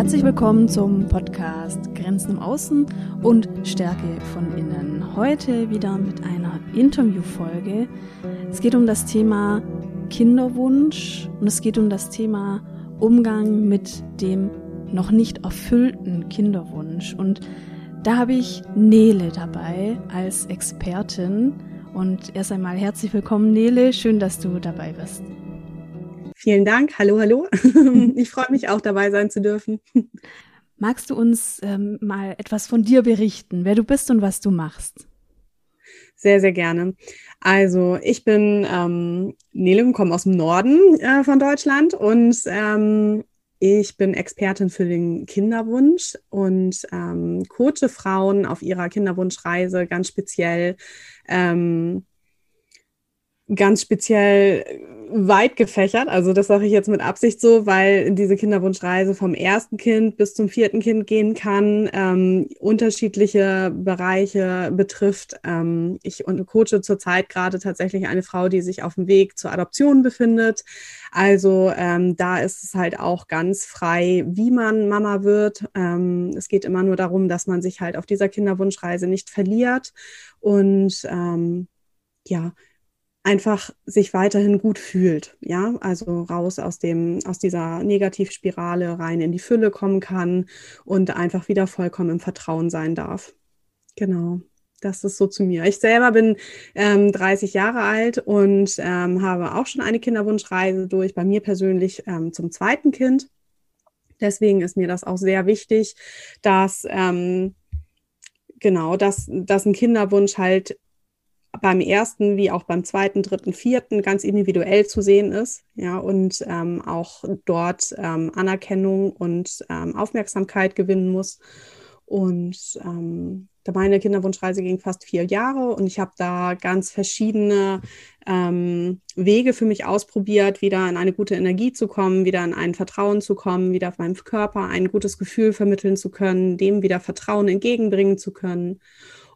Herzlich willkommen zum Podcast Grenzen im Außen und Stärke von innen. Heute wieder mit einer Interviewfolge. Es geht um das Thema Kinderwunsch und es geht um das Thema Umgang mit dem noch nicht erfüllten Kinderwunsch. Und da habe ich Nele dabei als Expertin. Und erst einmal herzlich willkommen, Nele. Schön, dass du dabei bist. Vielen Dank. Hallo, hallo. Ich freue mich auch dabei sein zu dürfen. Magst du uns ähm, mal etwas von dir berichten, wer du bist und was du machst? Sehr, sehr gerne. Also ich bin ähm, Nele und komme aus dem Norden äh, von Deutschland und ähm, ich bin Expertin für den Kinderwunsch und ähm, coache Frauen auf ihrer Kinderwunschreise ganz speziell ähm, ganz speziell weit gefächert. Also das sage ich jetzt mit Absicht so, weil diese Kinderwunschreise vom ersten Kind bis zum vierten Kind gehen kann, ähm, unterschiedliche Bereiche betrifft. Ähm, ich und coache zurzeit gerade tatsächlich eine Frau, die sich auf dem Weg zur Adoption befindet. Also ähm, da ist es halt auch ganz frei, wie man Mama wird. Ähm, es geht immer nur darum, dass man sich halt auf dieser Kinderwunschreise nicht verliert und ähm, ja, einfach sich weiterhin gut fühlt, ja, also raus aus dem, aus dieser Negativspirale rein in die Fülle kommen kann und einfach wieder vollkommen im Vertrauen sein darf. Genau. Das ist so zu mir. Ich selber bin ähm, 30 Jahre alt und ähm, habe auch schon eine Kinderwunschreise durch, bei mir persönlich ähm, zum zweiten Kind. Deswegen ist mir das auch sehr wichtig, dass ähm, genau, dass, dass ein Kinderwunsch halt beim ersten wie auch beim zweiten, dritten, vierten ganz individuell zu sehen ist, ja, und ähm, auch dort ähm, Anerkennung und ähm, Aufmerksamkeit gewinnen muss. Und ähm, meine Kinderwunschreise ging fast vier Jahre und ich habe da ganz verschiedene ähm, Wege für mich ausprobiert, wieder in eine gute Energie zu kommen, wieder in ein Vertrauen zu kommen, wieder auf meinem Körper ein gutes Gefühl vermitteln zu können, dem wieder Vertrauen entgegenbringen zu können.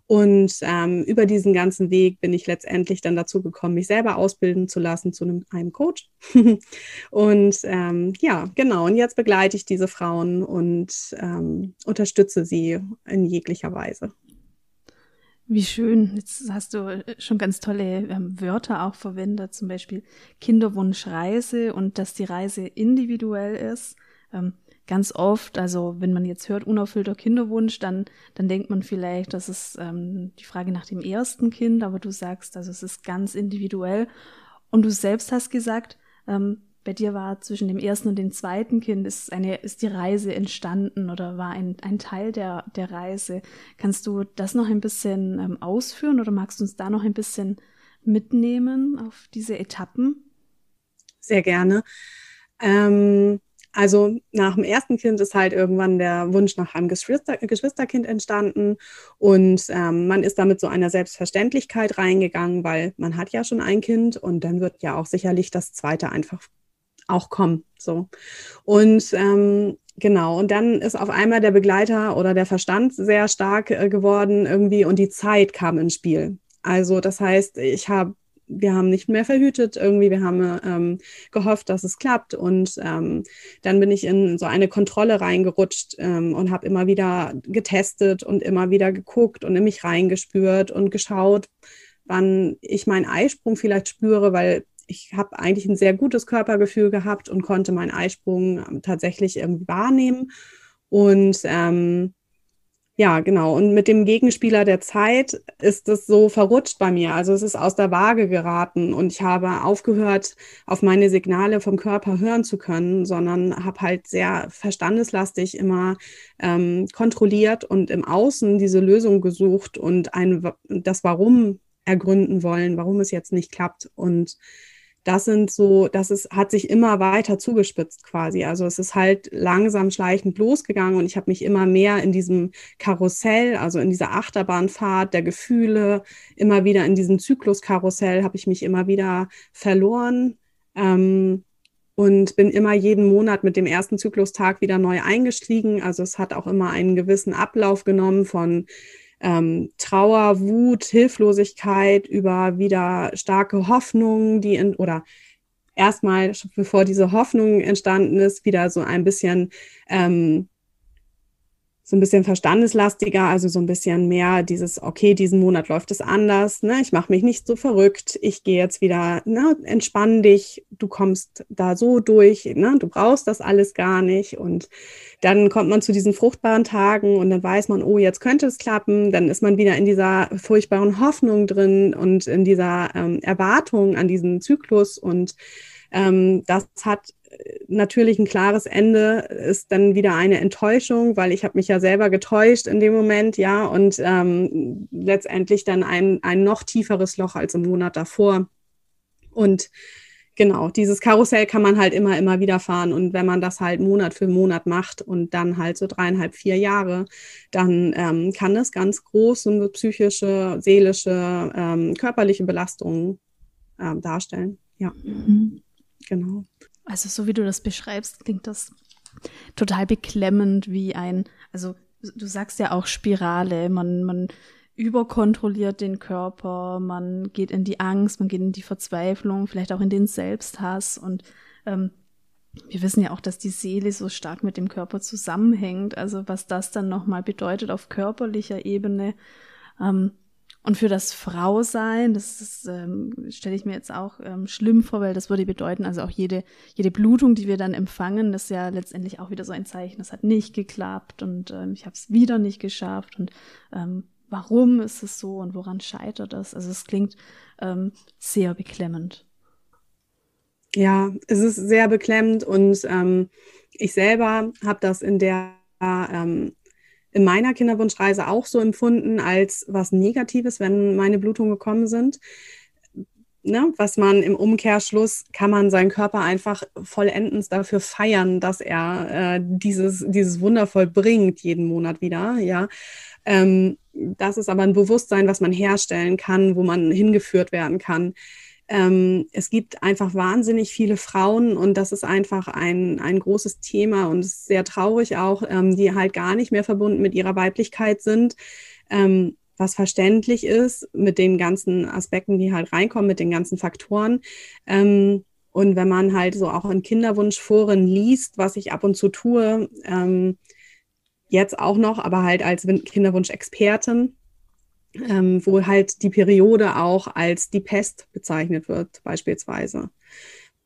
Und ähm, über diesen ganzen Weg bin ich letztendlich dann dazu gekommen, mich selber ausbilden zu lassen zu einem, einem Coach. und ähm, ja, genau. Und jetzt begleite ich diese Frauen und ähm, unterstütze sie in jeglicher Weise. Wie schön. Jetzt hast du äh, schon ganz tolle ähm, Wörter auch verwendet, zum Beispiel Kinderwunschreise und dass die Reise individuell ist. Ähm, ganz oft, also wenn man jetzt hört, unerfüllter Kinderwunsch, dann, dann denkt man vielleicht, das ist ähm, die Frage nach dem ersten Kind, aber du sagst, also es ist ganz individuell. Und du selbst hast gesagt, ähm, bei dir war zwischen dem ersten und dem zweiten Kind ist eine, ist die Reise entstanden oder war ein, ein Teil der, der Reise. Kannst du das noch ein bisschen ähm, ausführen oder magst du uns da noch ein bisschen mitnehmen auf diese Etappen? Sehr gerne. Ähm, also nach dem ersten Kind ist halt irgendwann der Wunsch nach einem Geschwister Geschwisterkind entstanden und ähm, man ist damit so einer Selbstverständlichkeit reingegangen, weil man hat ja schon ein Kind und dann wird ja auch sicherlich das zweite einfach auch kommen. So und ähm, Genau, und dann ist auf einmal der Begleiter oder der Verstand sehr stark äh, geworden irgendwie und die Zeit kam ins Spiel. Also das heißt, ich habe wir haben nicht mehr verhütet irgendwie, wir haben ähm, gehofft, dass es klappt. Und ähm, dann bin ich in so eine Kontrolle reingerutscht ähm, und habe immer wieder getestet und immer wieder geguckt und in mich reingespürt und geschaut, wann ich meinen Eisprung vielleicht spüre, weil ich habe eigentlich ein sehr gutes Körpergefühl gehabt und konnte meinen Eisprung ähm, tatsächlich irgendwie wahrnehmen. Und ähm, ja, genau. Und mit dem Gegenspieler der Zeit ist es so verrutscht bei mir. Also es ist aus der Waage geraten und ich habe aufgehört, auf meine Signale vom Körper hören zu können, sondern habe halt sehr verstandeslastig immer ähm, kontrolliert und im Außen diese Lösung gesucht und ein, das Warum ergründen wollen, warum es jetzt nicht klappt. Und das sind so, das ist, hat sich immer weiter zugespitzt quasi. Also es ist halt langsam schleichend losgegangen und ich habe mich immer mehr in diesem Karussell, also in dieser Achterbahnfahrt der Gefühle, immer wieder in diesem Zykluskarussell habe ich mich immer wieder verloren. Ähm, und bin immer jeden Monat mit dem ersten Zyklustag wieder neu eingestiegen. Also es hat auch immer einen gewissen Ablauf genommen von ähm, Trauer, Wut, Hilflosigkeit, über wieder starke Hoffnung, die in, oder erstmal, bevor diese Hoffnung entstanden ist, wieder so ein bisschen ähm, so ein bisschen verstandeslastiger, also so ein bisschen mehr dieses, okay, diesen Monat läuft es anders, ne? ich mache mich nicht so verrückt, ich gehe jetzt wieder, ne? entspann dich, du kommst da so durch, ne? du brauchst das alles gar nicht und dann kommt man zu diesen fruchtbaren Tagen und dann weiß man, oh, jetzt könnte es klappen, dann ist man wieder in dieser furchtbaren Hoffnung drin und in dieser ähm, Erwartung an diesen Zyklus und ähm, das hat natürlich ein klares Ende ist dann wieder eine Enttäuschung, weil ich habe mich ja selber getäuscht in dem Moment, ja, und ähm, letztendlich dann ein, ein noch tieferes Loch als im Monat davor. Und genau, dieses Karussell kann man halt immer, immer wieder fahren. Und wenn man das halt Monat für Monat macht und dann halt so dreieinhalb, vier Jahre, dann ähm, kann das ganz große psychische, seelische, ähm, körperliche Belastungen ähm, darstellen. Ja, mhm. genau. Also so wie du das beschreibst, klingt das total beklemmend wie ein, also du sagst ja auch Spirale, man, man überkontrolliert den Körper, man geht in die Angst, man geht in die Verzweiflung, vielleicht auch in den Selbsthass und ähm, wir wissen ja auch, dass die Seele so stark mit dem Körper zusammenhängt, also was das dann nochmal bedeutet auf körperlicher Ebene. Ähm, und für das Frausein, das ist, ähm, stelle ich mir jetzt auch ähm, schlimm vor, weil das würde bedeuten, also auch jede, jede Blutung, die wir dann empfangen, das ist ja letztendlich auch wieder so ein Zeichen, das hat nicht geklappt und ähm, ich habe es wieder nicht geschafft und ähm, warum ist es so und woran scheitert das? Also es klingt ähm, sehr beklemmend. Ja, es ist sehr beklemmend und ähm, ich selber habe das in der ähm, in meiner Kinderwunschreise auch so empfunden als was Negatives, wenn meine Blutungen gekommen sind. Ne, was man im Umkehrschluss kann man seinen Körper einfach vollendens dafür feiern, dass er äh, dieses, dieses Wunder vollbringt jeden Monat wieder, ja. Ähm, das ist aber ein Bewusstsein, was man herstellen kann, wo man hingeführt werden kann. Ähm, es gibt einfach wahnsinnig viele Frauen und das ist einfach ein, ein großes Thema und ist sehr traurig auch, ähm, die halt gar nicht mehr verbunden mit ihrer Weiblichkeit sind. Ähm, was verständlich ist mit den ganzen Aspekten, die halt reinkommen, mit den ganzen Faktoren. Ähm, und wenn man halt so auch in Kinderwunschforen liest, was ich ab und zu tue, ähm, jetzt auch noch, aber halt als Kinderwunschexpertin, ähm, wo halt die Periode auch als die Pest bezeichnet wird, beispielsweise.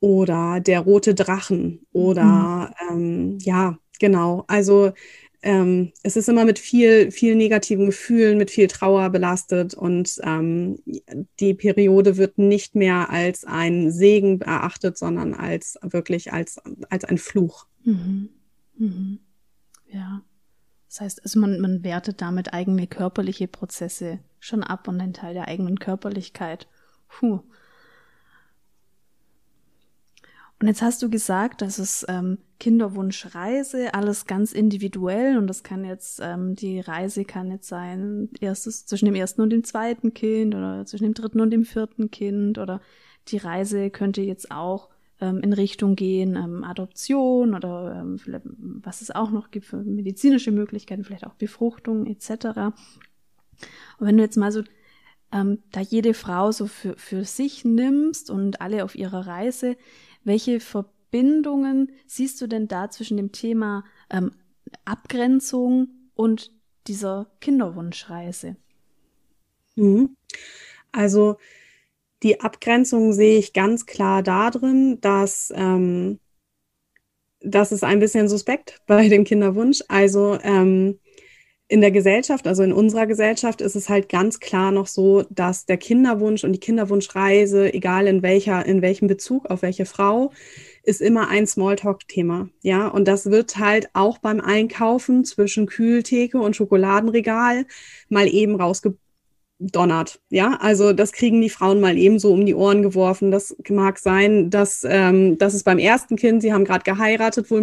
Oder der rote Drachen oder mhm. ähm, ja, genau. Also ähm, es ist immer mit viel, viel negativen Gefühlen, mit viel Trauer belastet und ähm, die Periode wird nicht mehr als ein Segen erachtet, sondern als wirklich als, als ein Fluch. Mhm. Mhm. Ja. Das heißt, also man, man wertet damit eigene körperliche Prozesse schon ab und ein Teil der eigenen Körperlichkeit. Puh. Und jetzt hast du gesagt, dass es ähm, Kinderwunschreise, alles ganz individuell und das kann jetzt, ähm, die Reise kann jetzt sein, erstes zwischen dem ersten und dem zweiten Kind oder zwischen dem dritten und dem vierten Kind oder die Reise könnte jetzt auch ähm, in Richtung gehen, ähm, Adoption oder ähm, was es auch noch gibt für medizinische Möglichkeiten, vielleicht auch Befruchtung etc. Und wenn du jetzt mal so ähm, da jede Frau so für, für sich nimmst und alle auf ihrer Reise, welche Verbindungen siehst du denn da zwischen dem Thema ähm, Abgrenzung und dieser Kinderwunschreise? Mhm. Also die Abgrenzung sehe ich ganz klar darin, dass ähm, das ist ein bisschen suspekt bei dem Kinderwunsch. Also ähm, in der Gesellschaft, also in unserer Gesellschaft, ist es halt ganz klar noch so, dass der Kinderwunsch und die Kinderwunschreise, egal in welcher, in welchem Bezug auf welche Frau, ist immer ein Smalltalk-Thema. Ja, und das wird halt auch beim Einkaufen zwischen Kühltheke und Schokoladenregal mal eben rausge donnert. Ja, also das kriegen die Frauen mal ebenso um die Ohren geworfen. Das mag sein, dass, ähm, dass es beim ersten Kind, sie haben gerade geheiratet, wohl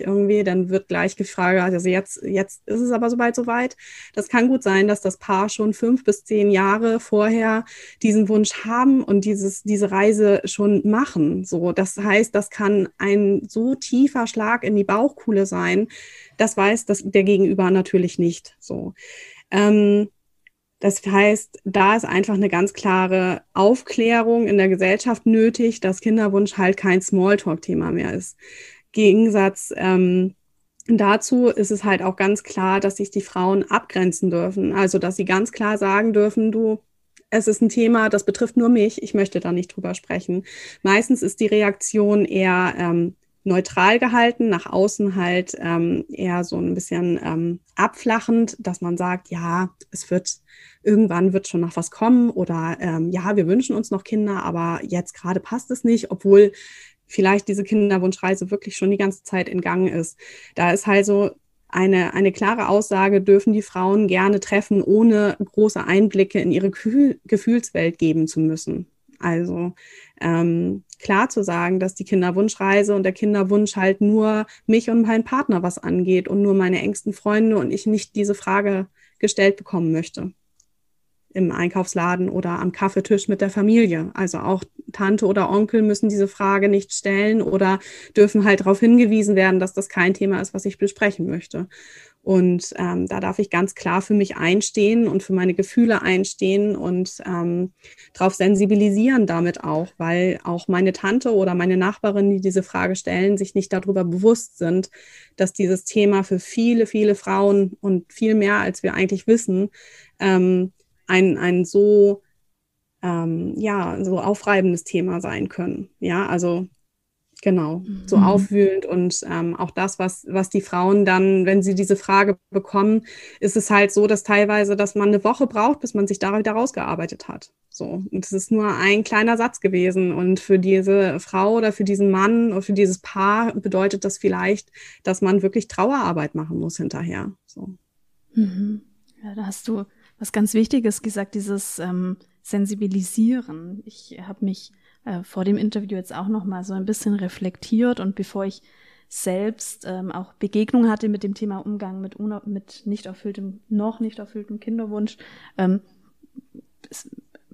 irgendwie, dann wird gleich gefragt, also jetzt, jetzt ist es aber soweit soweit. Das kann gut sein, dass das Paar schon fünf bis zehn Jahre vorher diesen Wunsch haben und dieses, diese Reise schon machen. So, das heißt, das kann ein so tiefer Schlag in die Bauchkuhle sein. Das weiß das der Gegenüber natürlich nicht. So. Ähm, das heißt, da ist einfach eine ganz klare Aufklärung in der Gesellschaft nötig, dass Kinderwunsch halt kein Smalltalk-Thema mehr ist. Gegensatz ähm, dazu ist es halt auch ganz klar, dass sich die Frauen abgrenzen dürfen. Also, dass sie ganz klar sagen dürfen, du, es ist ein Thema, das betrifft nur mich, ich möchte da nicht drüber sprechen. Meistens ist die Reaktion eher ähm, neutral gehalten, nach außen halt ähm, eher so ein bisschen ähm, abflachend, dass man sagt, ja, es wird irgendwann wird schon noch was kommen oder ähm, ja, wir wünschen uns noch Kinder, aber jetzt gerade passt es nicht, obwohl vielleicht diese Kinderwunschreise wirklich schon die ganze Zeit in Gang ist. Da ist halt so eine, eine klare Aussage, dürfen die Frauen gerne treffen, ohne große Einblicke in ihre Gefühlswelt geben zu müssen. Also ähm, klar zu sagen, dass die Kinderwunschreise und der Kinderwunsch halt nur mich und meinen Partner was angeht und nur meine engsten Freunde und ich nicht diese Frage gestellt bekommen möchte im Einkaufsladen oder am Kaffeetisch mit der Familie. Also auch Tante oder Onkel müssen diese Frage nicht stellen oder dürfen halt darauf hingewiesen werden, dass das kein Thema ist, was ich besprechen möchte. Und ähm, da darf ich ganz klar für mich einstehen und für meine Gefühle einstehen und ähm, darauf sensibilisieren damit auch, weil auch meine Tante oder meine Nachbarin, die diese Frage stellen, sich nicht darüber bewusst sind, dass dieses Thema für viele, viele Frauen und viel mehr, als wir eigentlich wissen, ähm, ein, ein so, ähm, ja, so aufreibendes Thema sein können. Ja, also Genau, mhm. so aufwühlend und ähm, auch das, was, was die Frauen dann, wenn sie diese Frage bekommen, ist es halt so, dass teilweise, dass man eine Woche braucht, bis man sich da wieder rausgearbeitet hat. So, und es ist nur ein kleiner Satz gewesen und für diese Frau oder für diesen Mann oder für dieses Paar bedeutet das vielleicht, dass man wirklich Trauerarbeit machen muss hinterher. So. Mhm. Ja, da hast du was ganz Wichtiges gesagt, dieses ähm, Sensibilisieren. Ich habe mich äh, vor dem Interview jetzt auch noch mal so ein bisschen reflektiert. Und bevor ich selbst ähm, auch Begegnung hatte mit dem Thema Umgang mit, mit nicht erfülltem, noch nicht erfülltem Kinderwunsch, ähm,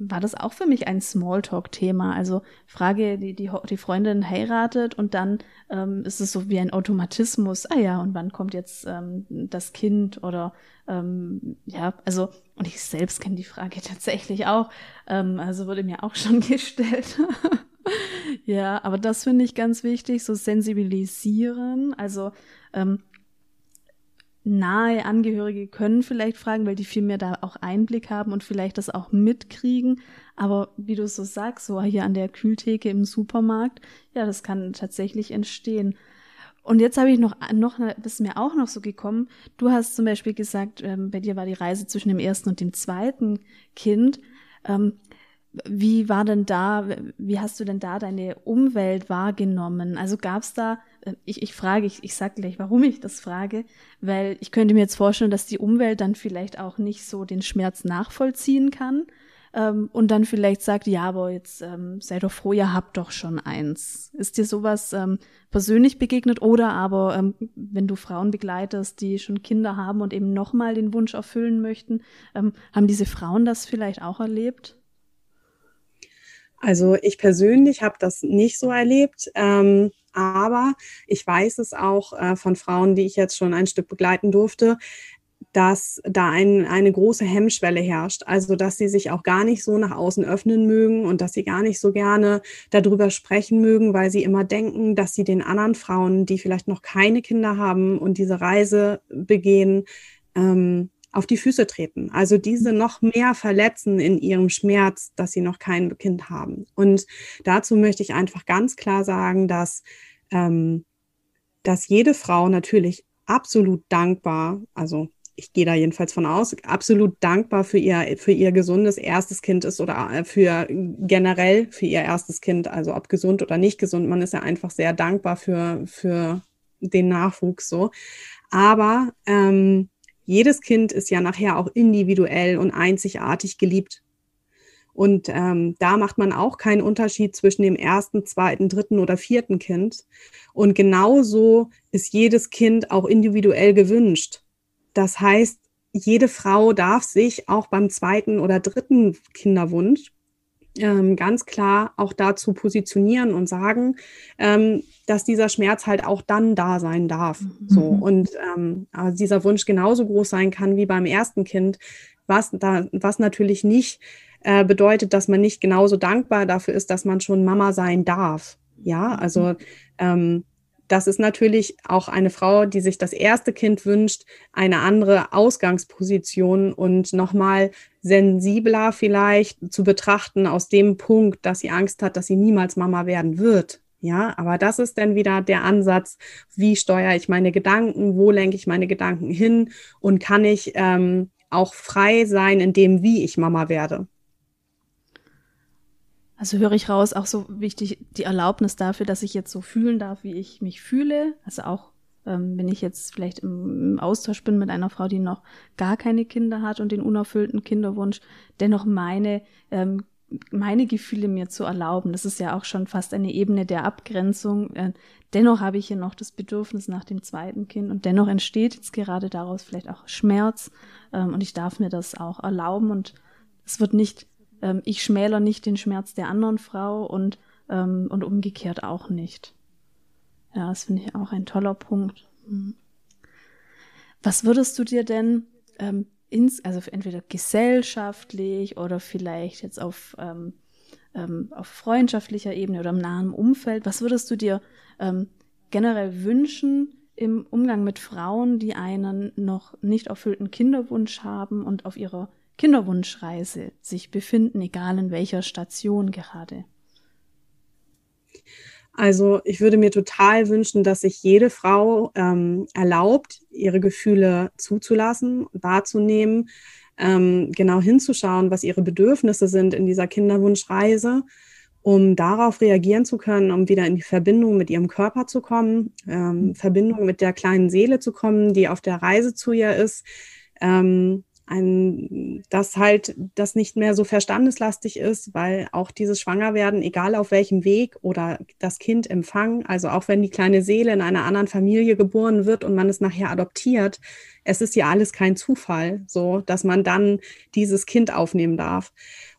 war das auch für mich ein Smalltalk-Thema. Also Frage, die, die, die Freundin heiratet und dann ähm, ist es so wie ein Automatismus, ah ja, und wann kommt jetzt ähm, das Kind oder ähm, ja, also, und ich selbst kenne die Frage tatsächlich auch, ähm, also wurde mir auch schon gestellt. ja, aber das finde ich ganz wichtig, so sensibilisieren, also ähm, nahe Angehörige können vielleicht fragen, weil die viel mehr da auch Einblick haben und vielleicht das auch mitkriegen. Aber wie du so sagst, so hier an der Kühltheke im Supermarkt, ja, das kann tatsächlich entstehen. Und jetzt habe ich noch, noch, ist mir auch noch so gekommen. Du hast zum Beispiel gesagt, ähm, bei dir war die Reise zwischen dem ersten und dem zweiten Kind. Ähm, wie war denn da, wie hast du denn da deine Umwelt wahrgenommen? Also gab es da, äh, ich, ich frage, ich, ich sage gleich, warum ich das frage, weil ich könnte mir jetzt vorstellen, dass die Umwelt dann vielleicht auch nicht so den Schmerz nachvollziehen kann ähm, und dann vielleicht sagt, ja, aber jetzt ähm, sei doch froh, ihr habt doch schon eins. Ist dir sowas ähm, persönlich begegnet oder aber ähm, wenn du Frauen begleitest, die schon Kinder haben und eben nochmal den Wunsch erfüllen möchten, ähm, haben diese Frauen das vielleicht auch erlebt? Also ich persönlich habe das nicht so erlebt, ähm, aber ich weiß es auch äh, von Frauen, die ich jetzt schon ein Stück begleiten durfte, dass da ein, eine große Hemmschwelle herrscht. Also, dass sie sich auch gar nicht so nach außen öffnen mögen und dass sie gar nicht so gerne darüber sprechen mögen, weil sie immer denken, dass sie den anderen Frauen, die vielleicht noch keine Kinder haben und diese Reise begehen, ähm, auf die Füße treten. Also diese noch mehr verletzen in ihrem Schmerz, dass sie noch kein Kind haben. Und dazu möchte ich einfach ganz klar sagen, dass, ähm, dass jede Frau natürlich absolut dankbar, also ich gehe da jedenfalls von aus, absolut dankbar für ihr, für ihr gesundes erstes Kind ist oder äh, für generell für ihr erstes Kind, also ob gesund oder nicht gesund. Man ist ja einfach sehr dankbar für, für den Nachwuchs so. Aber ähm, jedes Kind ist ja nachher auch individuell und einzigartig geliebt. Und ähm, da macht man auch keinen Unterschied zwischen dem ersten, zweiten, dritten oder vierten Kind. Und genauso ist jedes Kind auch individuell gewünscht. Das heißt, jede Frau darf sich auch beim zweiten oder dritten Kinderwunsch ähm, ganz klar auch dazu positionieren und sagen, ähm, dass dieser Schmerz halt auch dann da sein darf. Mhm. So und ähm, also dieser Wunsch genauso groß sein kann wie beim ersten Kind, was da, was natürlich nicht äh, bedeutet, dass man nicht genauso dankbar dafür ist, dass man schon Mama sein darf. Ja, also mhm. ähm, das ist natürlich auch eine Frau, die sich das erste Kind wünscht, eine andere Ausgangsposition und nochmal sensibler vielleicht zu betrachten aus dem Punkt, dass sie Angst hat, dass sie niemals Mama werden wird. Ja, aber das ist dann wieder der Ansatz, wie steuere ich meine Gedanken, wo lenke ich meine Gedanken hin und kann ich ähm, auch frei sein in dem, wie ich Mama werde. Also höre ich raus, auch so wichtig die Erlaubnis dafür, dass ich jetzt so fühlen darf, wie ich mich fühle. Also auch ähm, wenn ich jetzt vielleicht im, im, Austausch bin mit einer Frau, die noch gar keine Kinder hat und den unerfüllten Kinderwunsch, dennoch meine ähm, meine Gefühle mir zu erlauben. Das ist ja auch schon fast eine Ebene der Abgrenzung. Äh, dennoch habe ich hier noch das Bedürfnis nach dem zweiten Kind und dennoch entsteht jetzt gerade daraus vielleicht auch Schmerz ähm, und ich darf mir das auch erlauben und es wird nicht ähm, ich schmäler nicht den Schmerz der anderen Frau und, ähm, und umgekehrt auch nicht. Ja, das finde ich auch ein toller Punkt. Mhm. Was würdest du dir denn ähm, ins, also entweder gesellschaftlich oder vielleicht jetzt auf, ähm, ähm, auf freundschaftlicher Ebene oder im nahen Umfeld, was würdest du dir ähm, generell wünschen im Umgang mit Frauen, die einen noch nicht erfüllten Kinderwunsch haben und auf ihrer Kinderwunschreise sich befinden, egal in welcher Station gerade? Also ich würde mir total wünschen, dass sich jede Frau ähm, erlaubt, ihre Gefühle zuzulassen, wahrzunehmen, ähm, genau hinzuschauen, was ihre Bedürfnisse sind in dieser Kinderwunschreise, um darauf reagieren zu können, um wieder in die Verbindung mit ihrem Körper zu kommen, ähm, Verbindung mit der kleinen Seele zu kommen, die auf der Reise zu ihr ist. Ähm, ein, dass halt das nicht mehr so verstandeslastig ist, weil auch dieses Schwangerwerden, egal auf welchem Weg oder das Kind empfangen, also auch wenn die kleine Seele in einer anderen Familie geboren wird und man es nachher adoptiert, es ist ja alles kein Zufall, so dass man dann dieses Kind aufnehmen darf.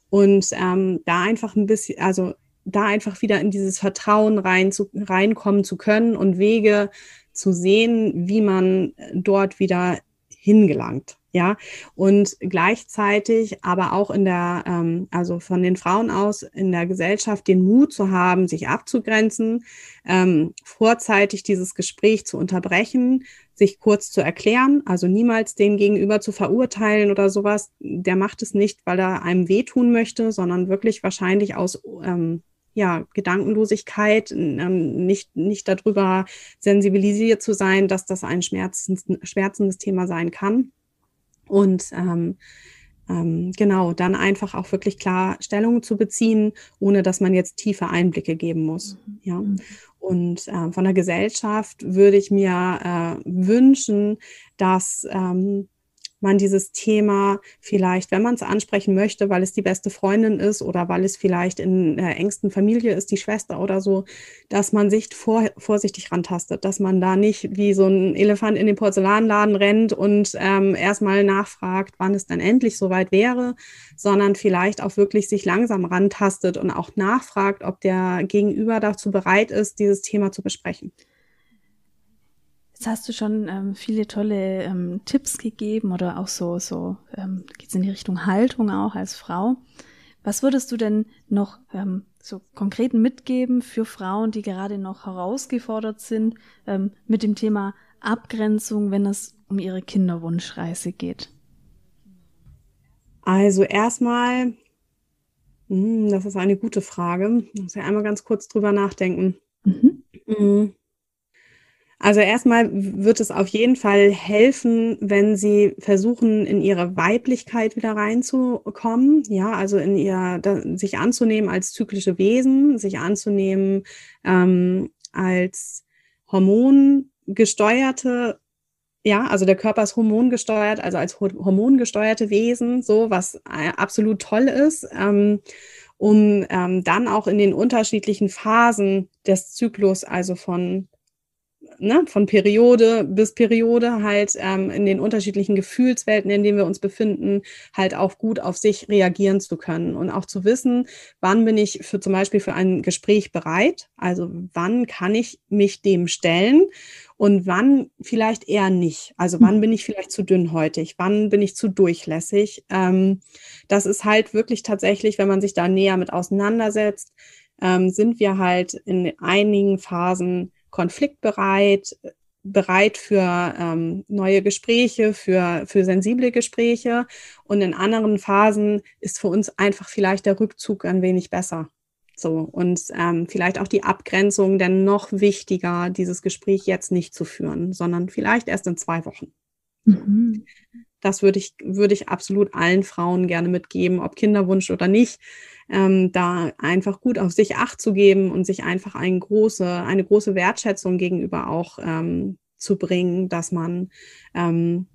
Und ähm, da einfach ein bisschen, also da einfach wieder in dieses Vertrauen rein zu, reinkommen zu können und Wege zu sehen, wie man dort wieder hingelangt ja, und gleichzeitig aber auch in der, ähm, also von den Frauen aus in der Gesellschaft den Mut zu haben, sich abzugrenzen, ähm, vorzeitig dieses Gespräch zu unterbrechen, sich kurz zu erklären, also niemals den Gegenüber zu verurteilen oder sowas. Der macht es nicht, weil er einem wehtun möchte, sondern wirklich wahrscheinlich aus ähm, ja, Gedankenlosigkeit, ähm, nicht, nicht darüber sensibilisiert zu sein, dass das ein schmerzendes, schmerzendes Thema sein kann. Und ähm, ähm, genau, dann einfach auch wirklich klar Stellung zu beziehen, ohne dass man jetzt tiefe Einblicke geben muss. Mhm. Ja. Mhm. Und äh, von der Gesellschaft würde ich mir äh, wünschen, dass ähm, man dieses Thema vielleicht, wenn man es ansprechen möchte, weil es die beste Freundin ist oder weil es vielleicht in der engsten Familie ist, die Schwester oder so, dass man sich vor, vorsichtig rantastet, dass man da nicht wie so ein Elefant in den Porzellanladen rennt und ähm, erstmal nachfragt, wann es dann endlich soweit wäre, sondern vielleicht auch wirklich sich langsam rantastet und auch nachfragt, ob der Gegenüber dazu bereit ist, dieses Thema zu besprechen. Jetzt hast du schon ähm, viele tolle ähm, Tipps gegeben oder auch so, so ähm, geht in die Richtung Haltung auch als Frau. Was würdest du denn noch ähm, so konkreten mitgeben für Frauen, die gerade noch herausgefordert sind ähm, mit dem Thema Abgrenzung, wenn es um ihre Kinderwunschreise geht? Also erstmal, hm, das ist eine gute Frage. Ich muss ja einmal ganz kurz drüber nachdenken. Mhm. Hm. Also erstmal wird es auf jeden Fall helfen, wenn Sie versuchen, in Ihre Weiblichkeit wieder reinzukommen. Ja, also in ihr, sich anzunehmen als zyklische Wesen, sich anzunehmen ähm, als hormongesteuerte ja, also der Körper ist hormongesteuert, also als hormongesteuerte Wesen, so was äh, absolut toll ist, ähm, um ähm, dann auch in den unterschiedlichen Phasen des Zyklus, also von ne, von Periode bis Periode halt ähm, in den unterschiedlichen Gefühlswelten, in denen wir uns befinden, halt auch gut auf sich reagieren zu können und auch zu wissen, wann bin ich für zum Beispiel für ein Gespräch bereit, also wann kann ich mich dem stellen und wann vielleicht eher nicht. Also wann bin ich vielleicht zu dünnhäutig, wann bin ich zu durchlässig. Ähm, das ist halt wirklich tatsächlich, wenn man sich da näher mit auseinandersetzt, ähm, sind wir halt in einigen Phasen konfliktbereit, bereit für ähm, neue Gespräche, für, für sensible Gespräche. Und in anderen Phasen ist für uns einfach vielleicht der Rückzug ein wenig besser. So, und ähm, vielleicht auch die Abgrenzung, denn noch wichtiger, dieses Gespräch jetzt nicht zu führen, sondern vielleicht erst in zwei Wochen. Mhm. Das würde ich, würde ich absolut allen Frauen gerne mitgeben, ob Kinderwunsch oder nicht, ähm, da einfach gut auf sich acht zu geben und sich einfach eine große, eine große Wertschätzung gegenüber auch ähm, zu bringen, dass man ähm,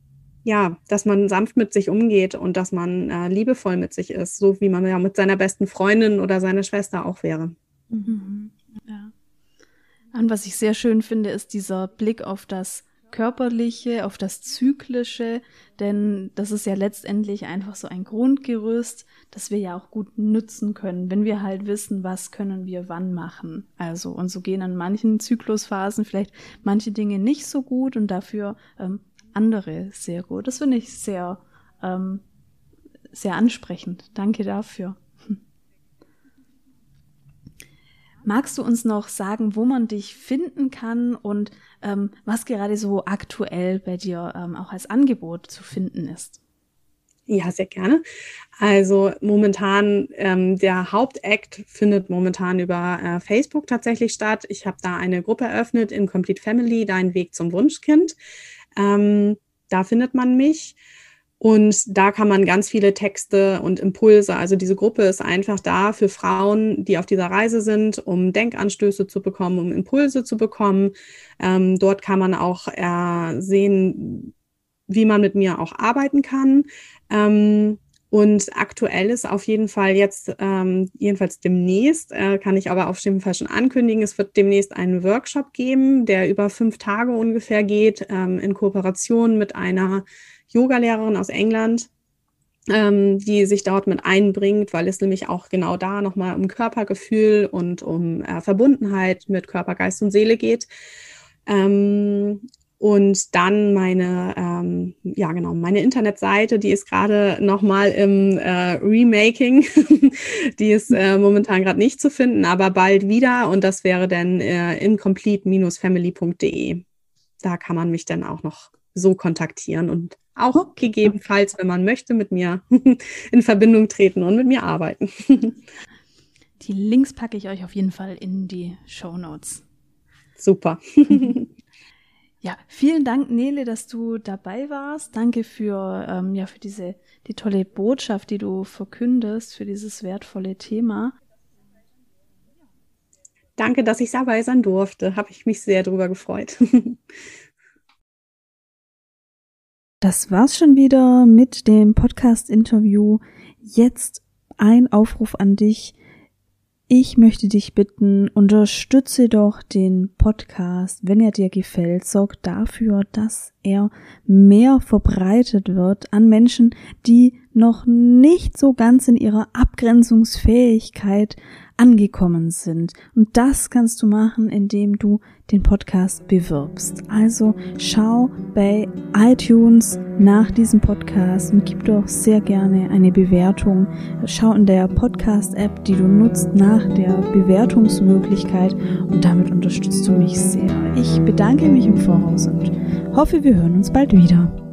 ja, dass man sanft mit sich umgeht und dass man äh, liebevoll mit sich ist, so wie man ja mit seiner besten Freundin oder seiner Schwester auch wäre. Mhm. Ja. Und was ich sehr schön finde, ist dieser Blick auf das Körperliche, auf das Zyklische, denn das ist ja letztendlich einfach so ein Grundgerüst, das wir ja auch gut nutzen können, wenn wir halt wissen, was können wir wann machen. Also, und so gehen an manchen Zyklusphasen vielleicht manche Dinge nicht so gut und dafür ähm, andere sehr gut. Das finde ich sehr, ähm, sehr ansprechend. Danke dafür. Magst du uns noch sagen, wo man dich finden kann und ähm, was gerade so aktuell bei dir ähm, auch als Angebot zu finden ist? Ja, sehr gerne. Also momentan, ähm, der Hauptakt findet momentan über äh, Facebook tatsächlich statt. Ich habe da eine Gruppe eröffnet, Incomplete Family, Dein Weg zum Wunschkind. Ähm, da findet man mich. Und da kann man ganz viele Texte und Impulse, also diese Gruppe ist einfach da für Frauen, die auf dieser Reise sind, um Denkanstöße zu bekommen, um Impulse zu bekommen. Ähm, dort kann man auch äh, sehen, wie man mit mir auch arbeiten kann. Ähm, und aktuell ist auf jeden Fall jetzt, ähm, jedenfalls demnächst, äh, kann ich aber auf jeden Fall schon ankündigen, es wird demnächst einen Workshop geben, der über fünf Tage ungefähr geht, ähm, in Kooperation mit einer Yogalehrerin aus England, ähm, die sich dort mit einbringt, weil es nämlich auch genau da nochmal um Körpergefühl und um äh, Verbundenheit mit Körper, Geist und Seele geht. Ähm, und dann meine, ähm, ja genau, meine Internetseite, die ist gerade nochmal im äh, Remaking. die ist äh, momentan gerade nicht zu finden, aber bald wieder. Und das wäre dann äh, incomplete-family.de. Da kann man mich dann auch noch so kontaktieren und auch gegebenenfalls, wenn man möchte, mit mir in Verbindung treten und mit mir arbeiten. Die Links packe ich euch auf jeden Fall in die Show Notes. Super. Ja, vielen Dank, Nele, dass du dabei warst. Danke für, ähm, ja, für diese, die tolle Botschaft, die du verkündest, für dieses wertvolle Thema. Danke, dass ich dabei sein durfte. Habe ich mich sehr darüber gefreut. Das war's schon wieder mit dem Podcast-Interview. Jetzt ein Aufruf an dich. Ich möchte dich bitten, unterstütze doch den Podcast, wenn er dir gefällt. Sorg dafür, dass er mehr verbreitet wird an Menschen, die noch nicht so ganz in ihrer Abgrenzungsfähigkeit angekommen sind. Und das kannst du machen, indem du den Podcast bewirbst. Also schau bei iTunes nach diesem Podcast und gib doch sehr gerne eine Bewertung. Schau in der Podcast-App, die du nutzt, nach der Bewertungsmöglichkeit und damit unterstützt du mich sehr. Ich bedanke mich im Voraus und hoffe, wir hören uns bald wieder.